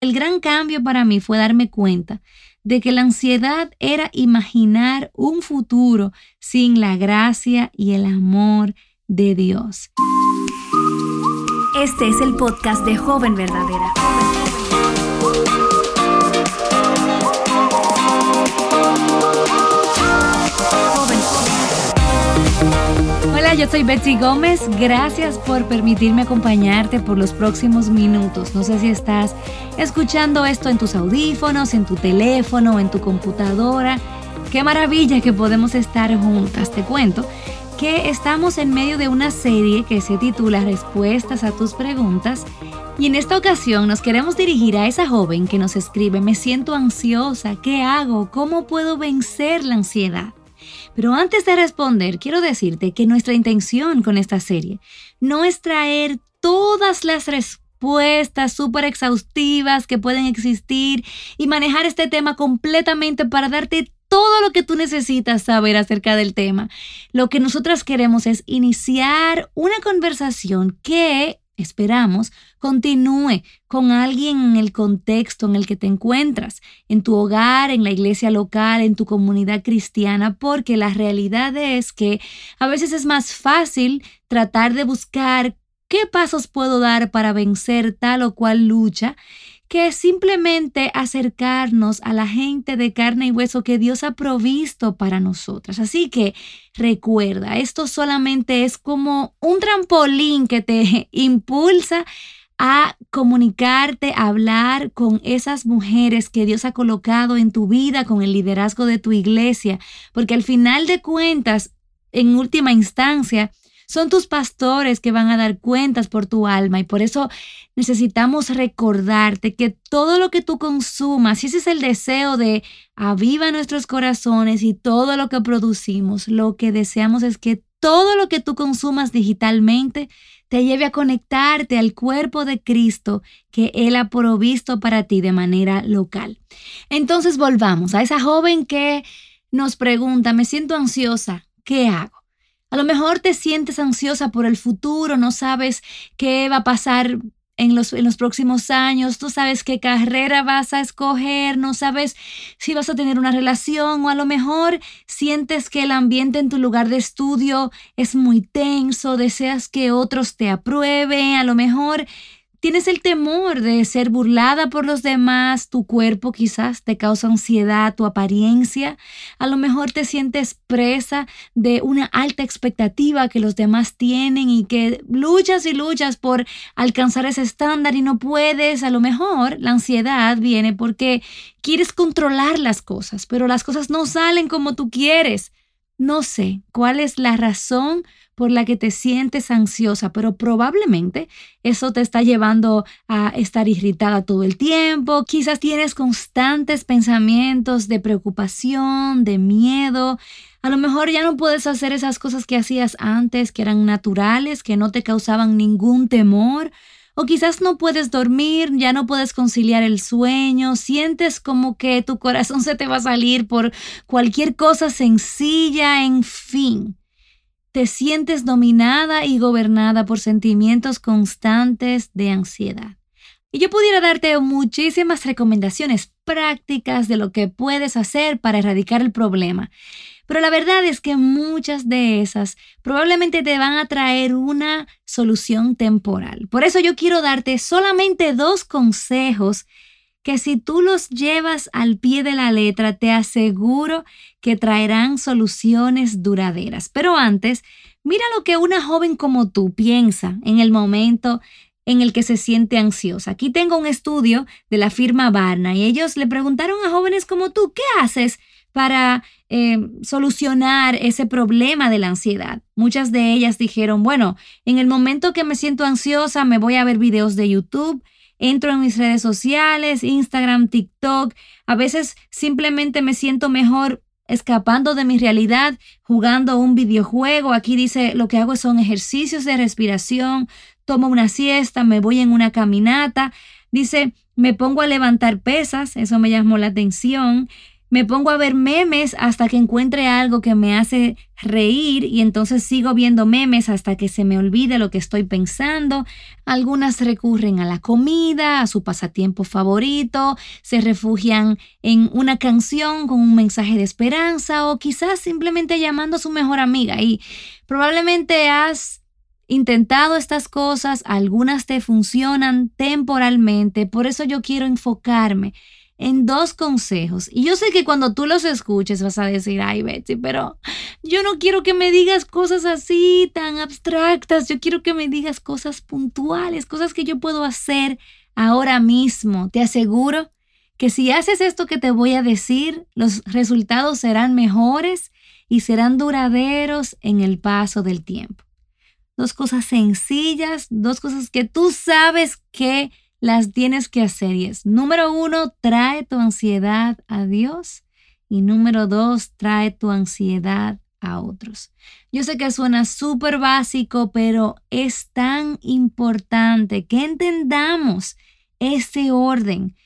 El gran cambio para mí fue darme cuenta de que la ansiedad era imaginar un futuro sin la gracia y el amor de Dios. Este es el podcast de Joven Verdadera. Hola, yo soy Betsy Gómez. Gracias por permitirme acompañarte por los próximos minutos. No sé si estás escuchando esto en tus audífonos, en tu teléfono, en tu computadora. Qué maravilla que podemos estar juntas. Te cuento que estamos en medio de una serie que se titula Respuestas a tus preguntas y en esta ocasión nos queremos dirigir a esa joven que nos escribe, me siento ansiosa, ¿qué hago? ¿Cómo puedo vencer la ansiedad? Pero antes de responder, quiero decirte que nuestra intención con esta serie no es traer todas las respuestas súper exhaustivas que pueden existir y manejar este tema completamente para darte todo lo que tú necesitas saber acerca del tema. Lo que nosotras queremos es iniciar una conversación que esperamos, continúe con alguien en el contexto en el que te encuentras, en tu hogar, en la iglesia local, en tu comunidad cristiana, porque la realidad es que a veces es más fácil tratar de buscar qué pasos puedo dar para vencer tal o cual lucha que simplemente acercarnos a la gente de carne y hueso que Dios ha provisto para nosotras. Así que recuerda, esto solamente es como un trampolín que te impulsa a comunicarte, a hablar con esas mujeres que Dios ha colocado en tu vida, con el liderazgo de tu iglesia, porque al final de cuentas, en última instancia, son tus pastores que van a dar cuentas por tu alma y por eso necesitamos recordarte que todo lo que tú consumas, y ese es el deseo de aviva nuestros corazones y todo lo que producimos, lo que deseamos es que todo lo que tú consumas digitalmente te lleve a conectarte al cuerpo de Cristo que Él ha provisto para ti de manera local. Entonces volvamos a esa joven que nos pregunta, me siento ansiosa, ¿qué hago? A lo mejor te sientes ansiosa por el futuro, no sabes qué va a pasar en los, en los, próximos años, tú sabes qué carrera vas a escoger, no sabes si vas a tener una relación o a lo mejor sientes que el ambiente en tu lugar de estudio es muy tenso, deseas que otros te aprueben, a lo mejor Tienes el temor de ser burlada por los demás, tu cuerpo quizás te causa ansiedad, tu apariencia, a lo mejor te sientes presa de una alta expectativa que los demás tienen y que luchas y luchas por alcanzar ese estándar y no puedes, a lo mejor la ansiedad viene porque quieres controlar las cosas, pero las cosas no salen como tú quieres. No sé cuál es la razón por la que te sientes ansiosa, pero probablemente eso te está llevando a estar irritada todo el tiempo. Quizás tienes constantes pensamientos de preocupación, de miedo. A lo mejor ya no puedes hacer esas cosas que hacías antes, que eran naturales, que no te causaban ningún temor. O quizás no puedes dormir, ya no puedes conciliar el sueño, sientes como que tu corazón se te va a salir por cualquier cosa sencilla, en fin. Te sientes dominada y gobernada por sentimientos constantes de ansiedad. Y yo pudiera darte muchísimas recomendaciones prácticas de lo que puedes hacer para erradicar el problema. Pero la verdad es que muchas de esas probablemente te van a traer una solución temporal. Por eso yo quiero darte solamente dos consejos que si tú los llevas al pie de la letra, te aseguro que traerán soluciones duraderas. Pero antes, mira lo que una joven como tú piensa en el momento en el que se siente ansiosa. Aquí tengo un estudio de la firma Barna y ellos le preguntaron a jóvenes como tú, ¿qué haces para eh, solucionar ese problema de la ansiedad. Muchas de ellas dijeron, bueno, en el momento que me siento ansiosa me voy a ver videos de YouTube, entro en mis redes sociales, Instagram, TikTok, a veces simplemente me siento mejor escapando de mi realidad, jugando un videojuego. Aquí dice, lo que hago son ejercicios de respiración, tomo una siesta, me voy en una caminata. Dice, me pongo a levantar pesas, eso me llamó la atención. Me pongo a ver memes hasta que encuentre algo que me hace reír y entonces sigo viendo memes hasta que se me olvide lo que estoy pensando. Algunas recurren a la comida, a su pasatiempo favorito, se refugian en una canción con un mensaje de esperanza o quizás simplemente llamando a su mejor amiga. Y probablemente has intentado estas cosas, algunas te funcionan temporalmente, por eso yo quiero enfocarme en dos consejos. Y yo sé que cuando tú los escuches vas a decir, ay Betsy, pero yo no quiero que me digas cosas así tan abstractas, yo quiero que me digas cosas puntuales, cosas que yo puedo hacer ahora mismo. Te aseguro que si haces esto que te voy a decir, los resultados serán mejores y serán duraderos en el paso del tiempo. Dos cosas sencillas, dos cosas que tú sabes que las tienes que hacer número uno, trae tu ansiedad a Dios y número dos, trae tu ansiedad a otros. Yo sé que suena súper básico, pero es tan importante que entendamos ese orden.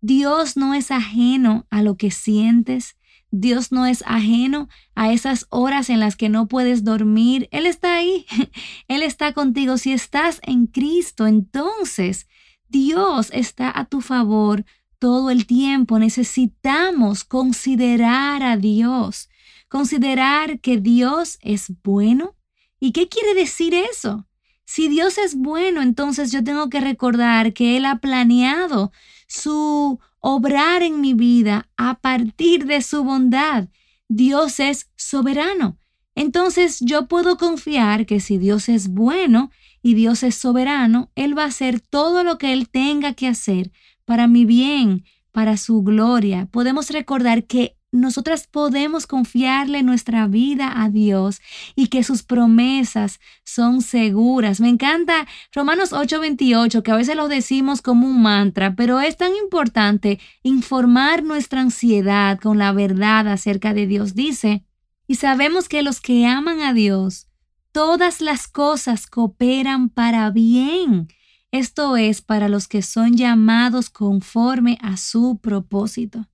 Dios no es ajeno a lo que sientes. Dios no es ajeno a esas horas en las que no puedes dormir. Él está ahí. Él está contigo. Si estás en Cristo, entonces Dios está a tu favor todo el tiempo. Necesitamos considerar a Dios, considerar que Dios es bueno. ¿Y qué quiere decir eso? Si Dios es bueno, entonces yo tengo que recordar que Él ha planeado su obrar en mi vida a partir de su bondad. Dios es soberano. Entonces yo puedo confiar que si Dios es bueno, y Dios es soberano, Él va a hacer todo lo que Él tenga que hacer para mi bien, para su gloria. Podemos recordar que nosotras podemos confiarle nuestra vida a Dios y que sus promesas son seguras. Me encanta Romanos 8:28, que a veces lo decimos como un mantra, pero es tan importante informar nuestra ansiedad con la verdad acerca de Dios. Dice, y sabemos que los que aman a Dios, todas las cosas cooperan para bien. Esto es para los que son llamados conforme a su propósito.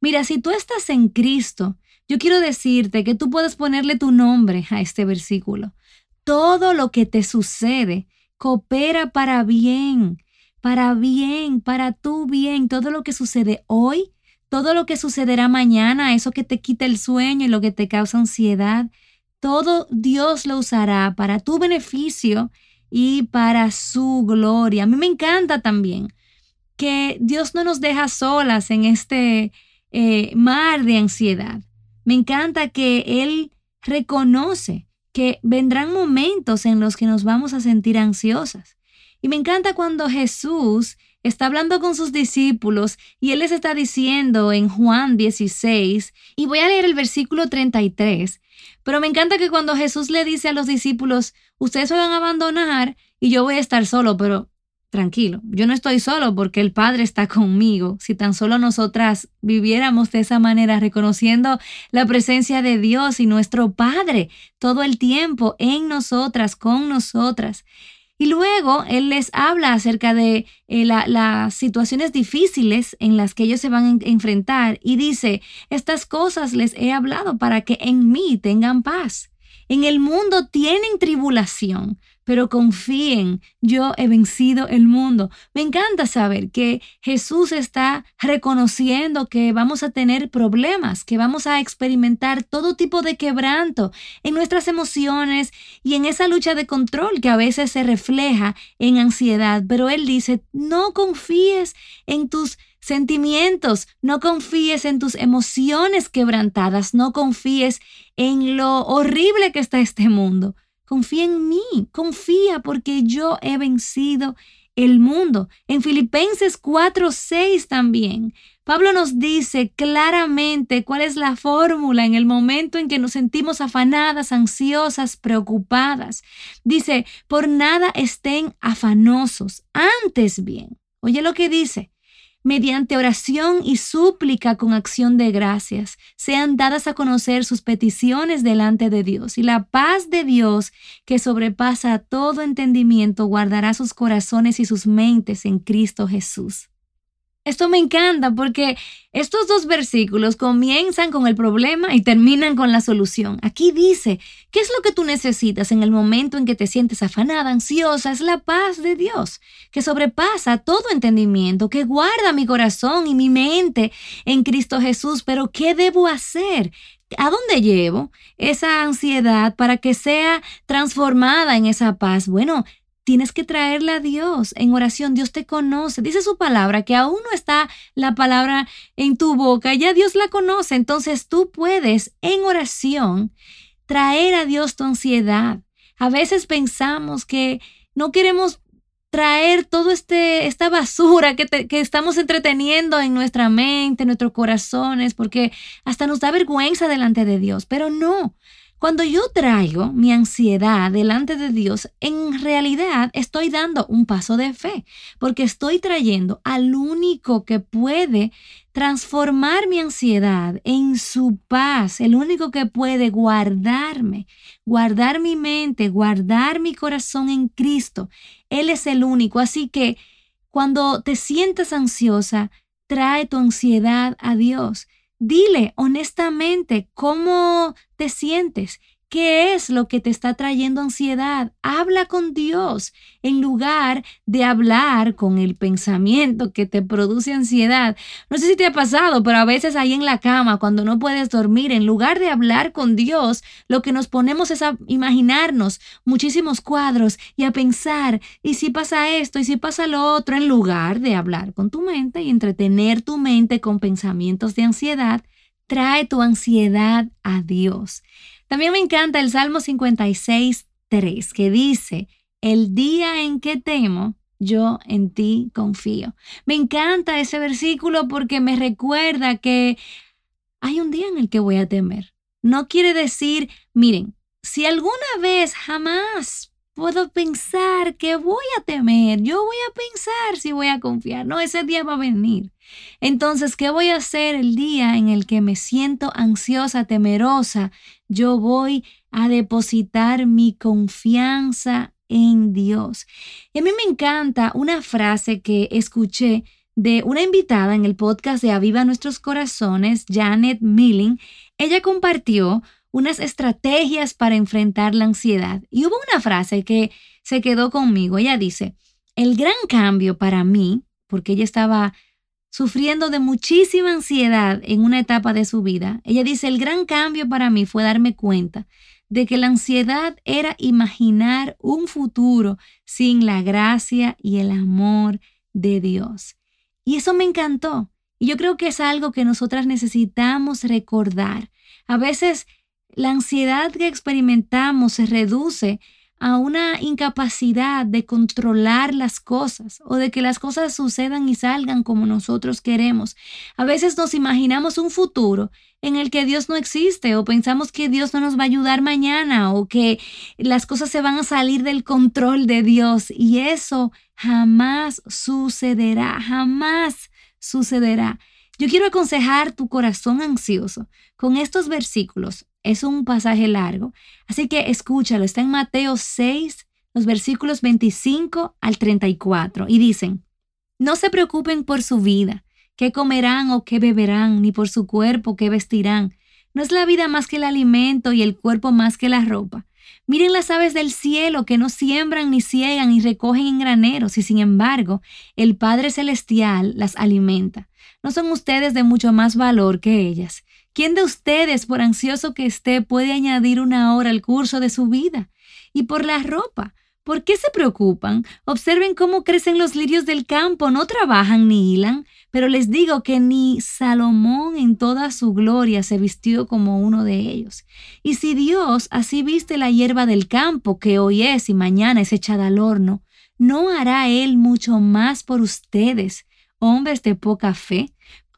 Mira, si tú estás en Cristo, yo quiero decirte que tú puedes ponerle tu nombre a este versículo. Todo lo que te sucede coopera para bien, para bien, para tu bien. Todo lo que sucede hoy, todo lo que sucederá mañana, eso que te quita el sueño y lo que te causa ansiedad, todo Dios lo usará para tu beneficio y para su gloria. A mí me encanta también que Dios no nos deja solas en este eh, mar de ansiedad. Me encanta que Él reconoce que vendrán momentos en los que nos vamos a sentir ansiosas. Y me encanta cuando Jesús está hablando con sus discípulos y Él les está diciendo en Juan 16, y voy a leer el versículo 33, pero me encanta que cuando Jesús le dice a los discípulos, ustedes se van a abandonar y yo voy a estar solo, pero tranquilo, yo no estoy solo porque el Padre está conmigo. Si tan solo nosotras viviéramos de esa manera, reconociendo la presencia de Dios y nuestro Padre todo el tiempo en nosotras, con nosotras. Y luego Él les habla acerca de eh, las situaciones difíciles en las que ellos se van a enfrentar y dice, estas cosas les he hablado para que en mí tengan paz. En el mundo tienen tribulación, pero confíen, yo he vencido el mundo. Me encanta saber que Jesús está reconociendo que vamos a tener problemas, que vamos a experimentar todo tipo de quebranto en nuestras emociones y en esa lucha de control que a veces se refleja en ansiedad. Pero Él dice, no confíes en tus sentimientos, no confíes en tus emociones quebrantadas, no confíes en lo horrible que está este mundo Confía en mí, confía porque yo he vencido el mundo. En Filipenses 4:6 también, Pablo nos dice claramente cuál es la fórmula en el momento en que nos sentimos afanadas, ansiosas, preocupadas. Dice, por nada estén afanosos, antes bien. Oye lo que dice, mediante oración y súplica con acción de gracias, sean dadas a conocer sus peticiones delante de Dios. Y la paz de Dios, que sobrepasa todo entendimiento, guardará sus corazones y sus mentes en Cristo Jesús. Esto me encanta porque estos dos versículos comienzan con el problema y terminan con la solución. Aquí dice, ¿qué es lo que tú necesitas en el momento en que te sientes afanada, ansiosa? Es la paz de Dios, que sobrepasa todo entendimiento, que guarda mi corazón y mi mente en Cristo Jesús. Pero ¿qué debo hacer? ¿A dónde llevo esa ansiedad para que sea transformada en esa paz? Bueno, Tienes que traerla a Dios en oración. Dios te conoce. Dice su palabra que aún no está la palabra en tu boca. Ya Dios la conoce. Entonces tú puedes en oración traer a Dios tu ansiedad. A veces pensamos que no queremos traer toda este, esta basura que, que, estamos entreteniendo en nuestra mente, en nuestros corazones, porque hasta nos da vergüenza delante de Dios. Pero no, cuando yo traigo mi ansiedad delante de Dios, en realidad estoy dando un paso de fe, porque estoy trayendo al único que puede transformar mi ansiedad en su paz, el único que puede guardarme, guardar mi mente, guardar mi corazón en Cristo. Él es el único. Así que cuando te sientas ansiosa, trae tu ansiedad a Dios Dile honestamente cómo te sientes, ¿Qué es lo que te está trayendo ansiedad? Habla con Dios en lugar de hablar con el pensamiento que te produce ansiedad. No sé si te ha pasado, pero a veces ahí en la cama, cuando no puedes dormir, en lugar de hablar con Dios, lo que nos ponemos es a imaginarnos muchísimos cuadros y a pensar, ¿y si pasa esto? ¿Y si pasa lo otro? En lugar de hablar con tu mente y entretener tu mente con pensamientos de ansiedad, trae tu ansiedad a Dios. También me encanta el Salmo 56, 3, que dice, el día en que temo, yo en ti confío. Me encanta ese versículo porque me recuerda que hay un día en el que voy a temer. No quiere decir, miren, si alguna vez jamás puedo pensar que voy a temer, yo voy a pensar si voy a confiar. No, ese día va a venir. Entonces, ¿qué voy a hacer el día en el que me siento ansiosa, temerosa? Yo voy a depositar mi confianza en Dios. Y a mí me encanta una frase que escuché de una invitada en el podcast de Aviva Nuestros Corazones, Janet Milling. Ella compartió unas estrategias para enfrentar la ansiedad. Y hubo una frase que se quedó conmigo. Ella dice, el gran cambio para mí, porque ella estaba sufriendo de muchísima ansiedad en una etapa de su vida, ella dice, el gran cambio para mí fue darme cuenta de que la ansiedad era imaginar un futuro sin la gracia y el amor de Dios. Y eso me encantó. Y yo creo que es algo que nosotras necesitamos recordar. A veces la ansiedad que experimentamos se reduce a una incapacidad de controlar las cosas o de que las cosas sucedan y salgan como nosotros queremos. A veces nos imaginamos un futuro en el que Dios no existe o pensamos que Dios no nos va a ayudar mañana o que las cosas se van a salir del control de Dios y eso jamás sucederá, jamás sucederá. Yo quiero aconsejar tu corazón ansioso con estos versículos es un pasaje largo, así que escúchalo. Está en Mateo 6, los versículos 25 al 34, y dicen, no se preocupen por su vida, qué comerán o qué beberán, ni por su cuerpo, qué vestirán. ¿No es la vida más que el alimento y el cuerpo más que la ropa? Miren las aves del cielo que no siembran ni ciegan ni recogen en graneros, y sin embargo, el Padre Celestial las alimenta. ¿No son ustedes de mucho más valor que ellas? ¿Quién de ustedes, por ansioso que esté, puede añadir una hora al curso de su vida? Y por la ropa, ¿por qué se preocupan? Observen cómo crecen los lirios del campo, no trabajan ni hilan, pero les digo que ni Salomón en toda su gloria se vistió como uno de ellos. Y si Dios así viste la hierba del campo, que hoy es y mañana es echada al horno, ¿no hará Él mucho más por ustedes, hombres de poca fe?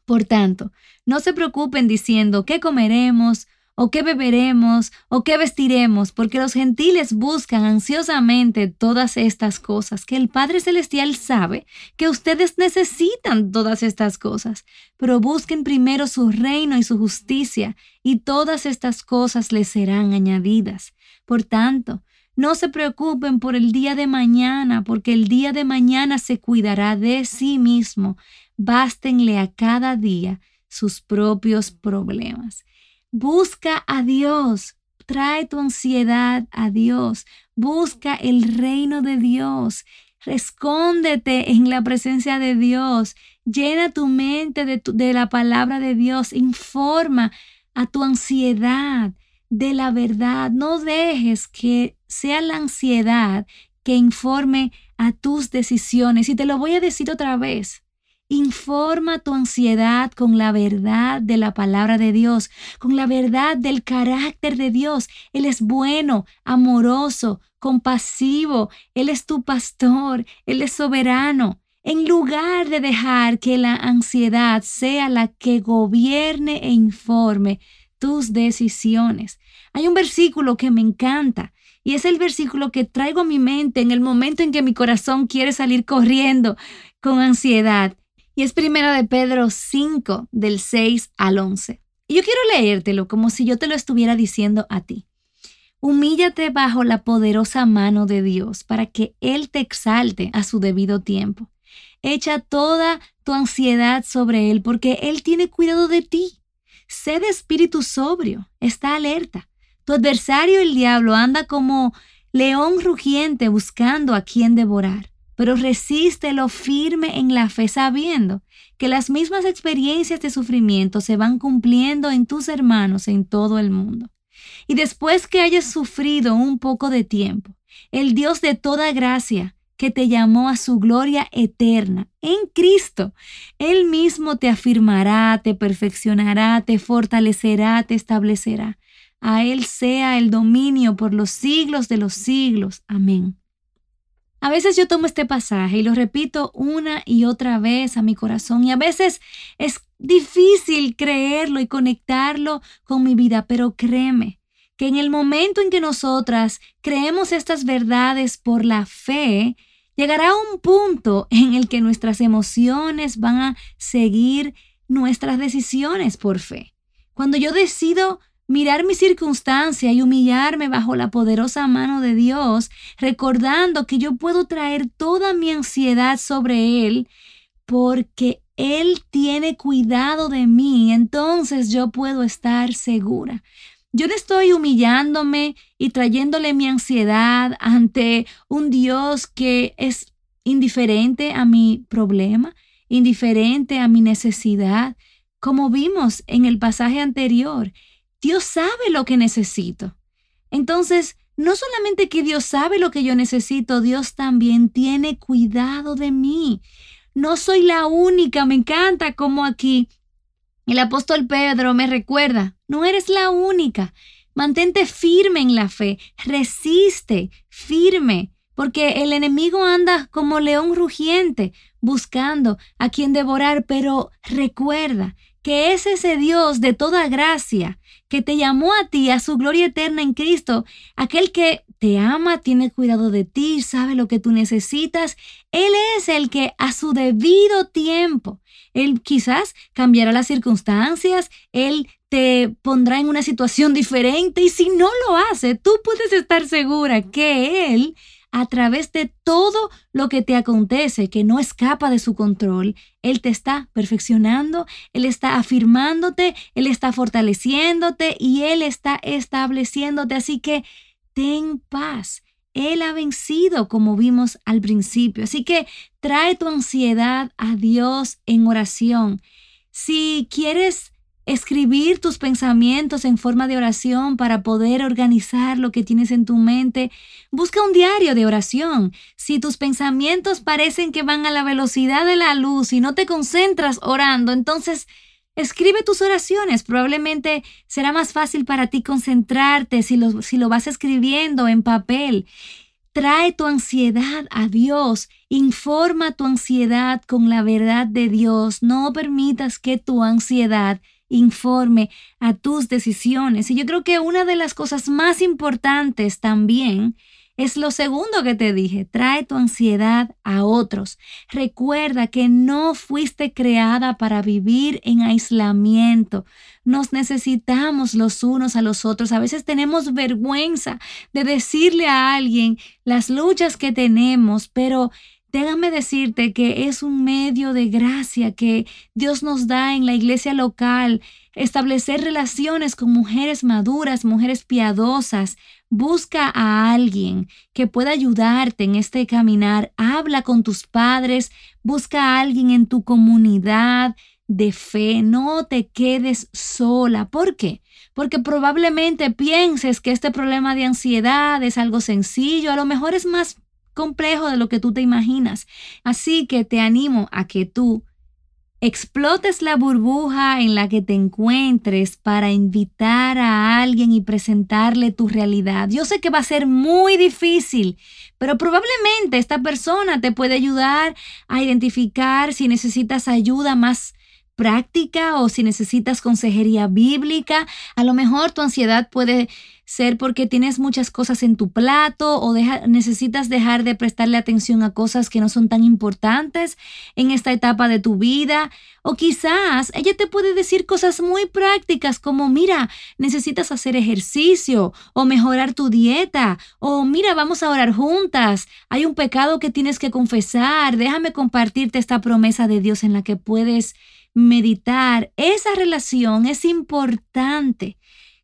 Por tanto, no se preocupen diciendo qué comeremos, o qué beberemos, o qué vestiremos, porque los gentiles buscan ansiosamente todas estas cosas, que el Padre Celestial sabe que ustedes necesitan todas estas cosas, pero busquen primero su reino y su justicia, y todas estas cosas les serán añadidas. Por tanto, No se preocupen por el día de mañana, porque el día de mañana se cuidará de sí mismo. Bástenle a cada día sus propios problemas. Busca a Dios, trae tu ansiedad a Dios, busca el reino de Dios, escóndete en la presencia de Dios, llena tu mente de, de la palabra de Dios, informa a tu ansiedad de la verdad, no dejes que sea la ansiedad que informe a tus decisiones. Y te lo voy a decir otra vez. Informa tu ansiedad con la verdad de la palabra de Dios, con la verdad del carácter de Dios. Él es bueno, amoroso, compasivo, Él es tu pastor, Él es soberano. En lugar de dejar que la ansiedad sea la que gobierne e informe tus decisiones. Hay un versículo que me encanta y es el versículo que traigo a mi mente en el momento en que mi corazón quiere salir corriendo con ansiedad. Y es primera de Pedro 5, del 6 al 11. Y yo quiero leértelo como si yo te lo estuviera diciendo a ti. Humíllate bajo la poderosa mano de Dios para que Él te exalte a su debido tiempo. Echa toda tu ansiedad sobre Él porque Él tiene cuidado de ti. Sé de espíritu sobrio, está alerta. Tu adversario el diablo anda como león rugiente buscando a quien devorar pero resístelo firme en la fe sabiendo que las mismas experiencias de sufrimiento se van cumpliendo en tus hermanos en todo el mundo. Y después que hayas sufrido un poco de tiempo, el Dios de toda gracia, que te llamó a su gloria eterna en Cristo. Él mismo te afirmará, te perfeccionará, te fortalecerá, te establecerá. A Él sea el dominio por los siglos de los siglos. Amén. A veces yo tomo este pasaje y lo repito una y otra vez a mi corazón y a veces es difícil creerlo y conectarlo con mi vida, pero créeme que en el momento en que nosotras creemos estas verdades por la fe, llegará un punto en el que nuestras emociones van a seguir nuestras decisiones por fe. Cuando yo decido mirar mi circunstancia y humillarme bajo la poderosa mano de Dios, recordando que yo puedo traer toda mi ansiedad sobre Él, porque Él tiene cuidado de mí, entonces yo puedo estar segura. Yo no estoy humillándome y trayéndole mi ansiedad ante un Dios que es indiferente a mi problema, indiferente a mi necesidad, como vimos en el pasaje anterior. Dios sabe lo que necesito. Entonces, no solamente que Dios sabe lo que yo necesito, Dios también tiene cuidado de mí. No soy la única, me encanta como aquí el apóstol Pedro me recuerda, no eres la única. Mantente firme en la fe, resiste, firme, porque el enemigo anda como león rugiente buscando a quien devorar, pero recuerda que es ese Dios de toda gracia que te llamó a ti a su gloria eterna en Cristo, aquel que te ama, tiene cuidado de ti, sabe lo que tú necesitas. Él es el que a su debido tiempo, Él quizás cambiará las circunstancias, Él te pondrá en una situación diferente y si no lo hace, tú puedes estar segura que Él a través de todo lo que te acontece, que no escapa de su control. Él te está perfeccionando, Él está afirmándote, Él está fortaleciéndote y Él está estableciéndote. Así que ten paz. Él ha vencido, como vimos al principio. Así que trae tu ansiedad a Dios en oración. Si quieres escribir tus pensamientos en forma de oración para poder organizar lo que tienes en tu mente. Busca un diario de oración. Si tus pensamientos parecen que van a la velocidad de la luz y no te concentras orando, entonces escribe tus oraciones. Probablemente será más fácil para ti concentrarte si lo, si lo vas escribiendo en papel. Trae tu ansiedad a Dios. Informa tu ansiedad con la verdad de Dios. No permitas que tu ansiedad informe a tus decisiones. Y yo creo que una de las cosas más importantes también Es lo segundo que te dije, trae tu ansiedad a otros. Recuerda que no fuiste creada para vivir en aislamiento. Nos necesitamos los unos a los otros. A veces tenemos vergüenza de decirle a alguien las luchas que tenemos, pero Déjame decirte que es un medio de gracia que Dios nos da en la iglesia local, establecer relaciones con mujeres maduras, mujeres piadosas. Busca a alguien que pueda ayudarte en este caminar. Habla con tus padres, busca a alguien en tu comunidad de fe. No te quedes sola. ¿Por qué? Porque probablemente pienses que este problema de ansiedad es algo sencillo, a lo mejor es más complejo de lo que tú te imaginas. Así que te animo a que tú explotes la burbuja en la que te encuentres para invitar a alguien y presentarle tu realidad. Yo sé que va a ser muy difícil, pero probablemente esta persona te puede ayudar a identificar si necesitas ayuda más práctica o si necesitas consejería bíblica. A lo mejor tu ansiedad puede ser porque tienes muchas cosas en tu plato o necesitas dejar de prestarle atención a cosas que no son tan importantes en esta etapa de tu vida. O quizás ella te puede decir cosas muy prácticas como, mira, necesitas hacer ejercicio o mejorar tu dieta o mira, vamos a orar juntas. Hay un pecado que tienes que confesar. Déjame compartirte esta promesa de Dios en la que puedes meditar, esa relación es importante.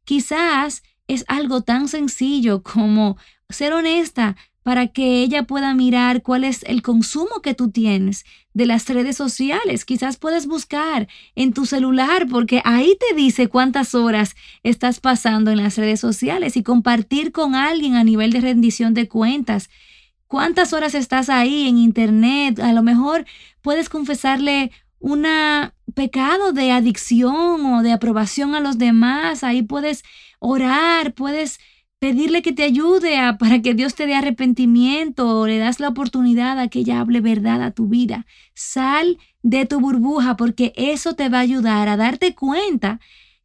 Quizás es algo tan sencillo como ser honesta para que ella pueda mirar cuál es el consumo que tú tienes de las redes sociales. Quizás puedes buscar en tu celular porque ahí te dice cuántas horas estás pasando en las redes sociales y compartir con alguien a nivel de rendición de cuentas. ¿Cuántas horas estás ahí en internet? A lo mejor puedes confesarle un pecado de adicción o de aprobación a los demás, ahí puedes orar, puedes pedirle que te ayude a, para que Dios te dé arrepentimiento o le das la oportunidad a que ella hable verdad a tu vida. Sal de tu burbuja porque eso te va a ayudar a darte cuenta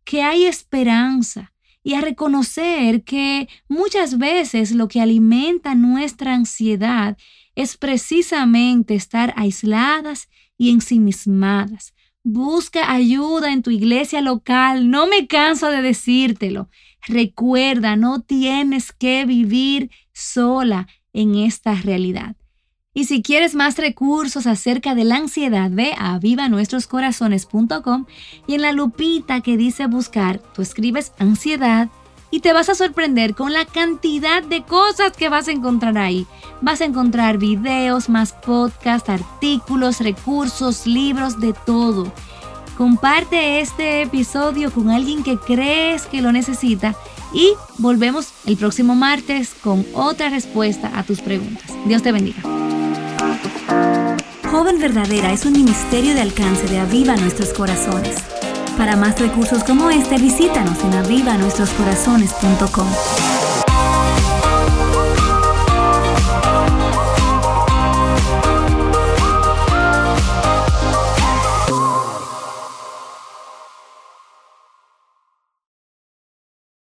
que hay esperanza y a reconocer que muchas veces lo que alimenta nuestra ansiedad es precisamente estar aisladas y ensimismadas. Busca ayuda en tu iglesia local. No me canso de decírtelo. Recuerda, no tienes que vivir sola en esta realidad. Y si quieres más recursos acerca de la ansiedad, ve a vivanuestroscorazones.com y en la lupita que dice buscar, tú escribes ansiedad y te vas a sorprender con la cantidad de cosas que vas a encontrar ahí. Vas a encontrar videos, más podcasts, artículos, recursos, libros, de todo. Comparte este episodio con alguien que crees que lo necesita y volvemos el próximo martes con otra respuesta a tus preguntas. Dios te bendiga. Joven Verdadera es un ministerio de alcance de Aviva Nuestros Corazones. Para más recursos como este, visítanos en avivanuestroscorazones.com.